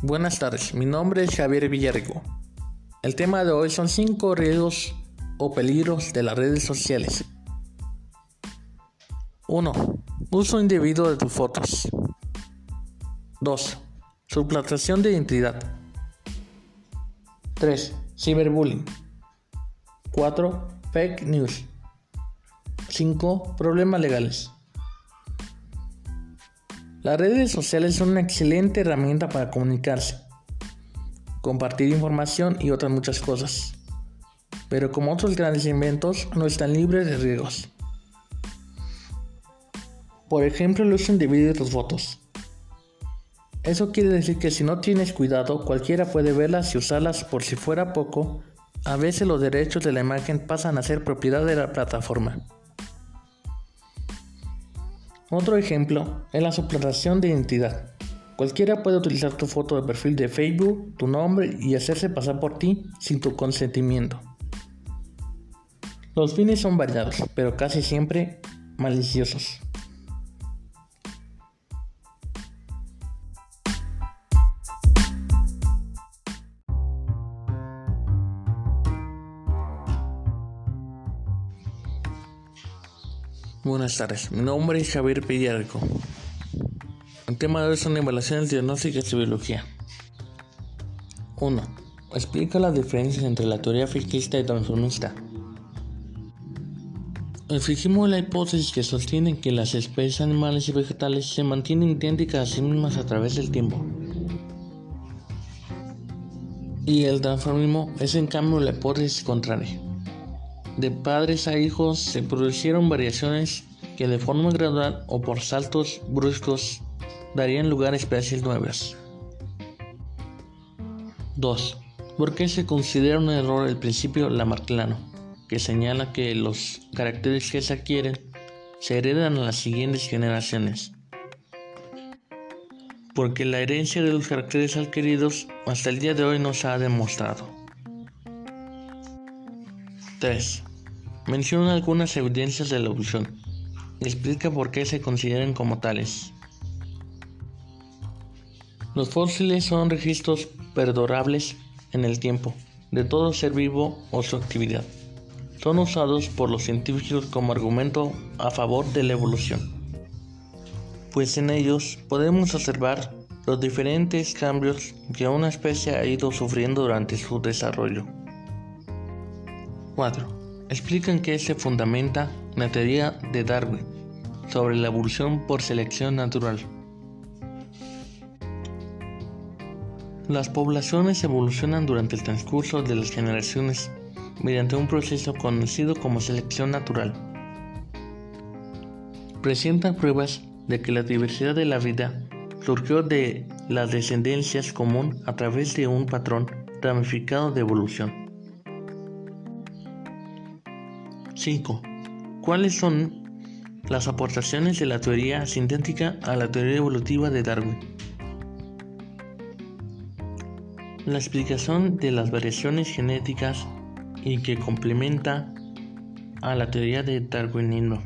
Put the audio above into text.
Buenas tardes, mi nombre es Javier Villarrigo. El tema de hoy son 5 riesgos o peligros de las redes sociales. 1. Uso indebido de tus fotos. 2. Suplantación de identidad. 3. Ciberbullying. 4. Fake news. 5. Problemas legales. Las redes sociales son una excelente herramienta para comunicarse, compartir información y otras muchas cosas. Pero como otros grandes inventos, no están libres de riesgos. Por ejemplo, el uso indebido de tus fotos. Eso quiere decir que si no tienes cuidado, cualquiera puede verlas y usarlas por si fuera poco. A veces los derechos de la imagen pasan a ser propiedad de la plataforma. Otro ejemplo es la suplantación de identidad. Cualquiera puede utilizar tu foto de perfil de Facebook, tu nombre y hacerse pasar por ti sin tu consentimiento. Los fines son variados, pero casi siempre maliciosos. Buenas tardes, mi nombre es Javier Pillarco. El tema de hoy son evaluaciones diagnósticas de biología. 1. Explica las diferencias entre la teoría fijista y transformista. Exigimos la hipótesis que sostiene que las especies animales y vegetales se mantienen idénticas a sí mismas a través del tiempo. Y el transformismo es en cambio la hipótesis contraria de padres a hijos se produjeron variaciones que de forma gradual o por saltos bruscos darían lugar a especies nuevas. 2. ¿Por qué se considera un error el principio lamarckiano, que señala que los caracteres que se adquieren se heredan a las siguientes generaciones? Porque la herencia de los caracteres adquiridos hasta el día de hoy no se ha demostrado. 3. Menciona algunas evidencias de la evolución y explica por qué se consideran como tales. Los fósiles son registros perdurables en el tiempo de todo ser vivo o su actividad. Son usados por los científicos como argumento a favor de la evolución, pues en ellos podemos observar los diferentes cambios que una especie ha ido sufriendo durante su desarrollo. 4 explican que se fundamenta la teoría de Darwin sobre la evolución por selección natural. Las poblaciones evolucionan durante el transcurso de las generaciones mediante un proceso conocido como selección natural. Presentan pruebas de que la diversidad de la vida surgió de las descendencias común a través de un patrón ramificado de evolución. 5. ¿Cuáles son las aportaciones de la teoría sintética a la teoría evolutiva de Darwin? La explicación de las variaciones genéticas y que complementa a la teoría de darwinismo.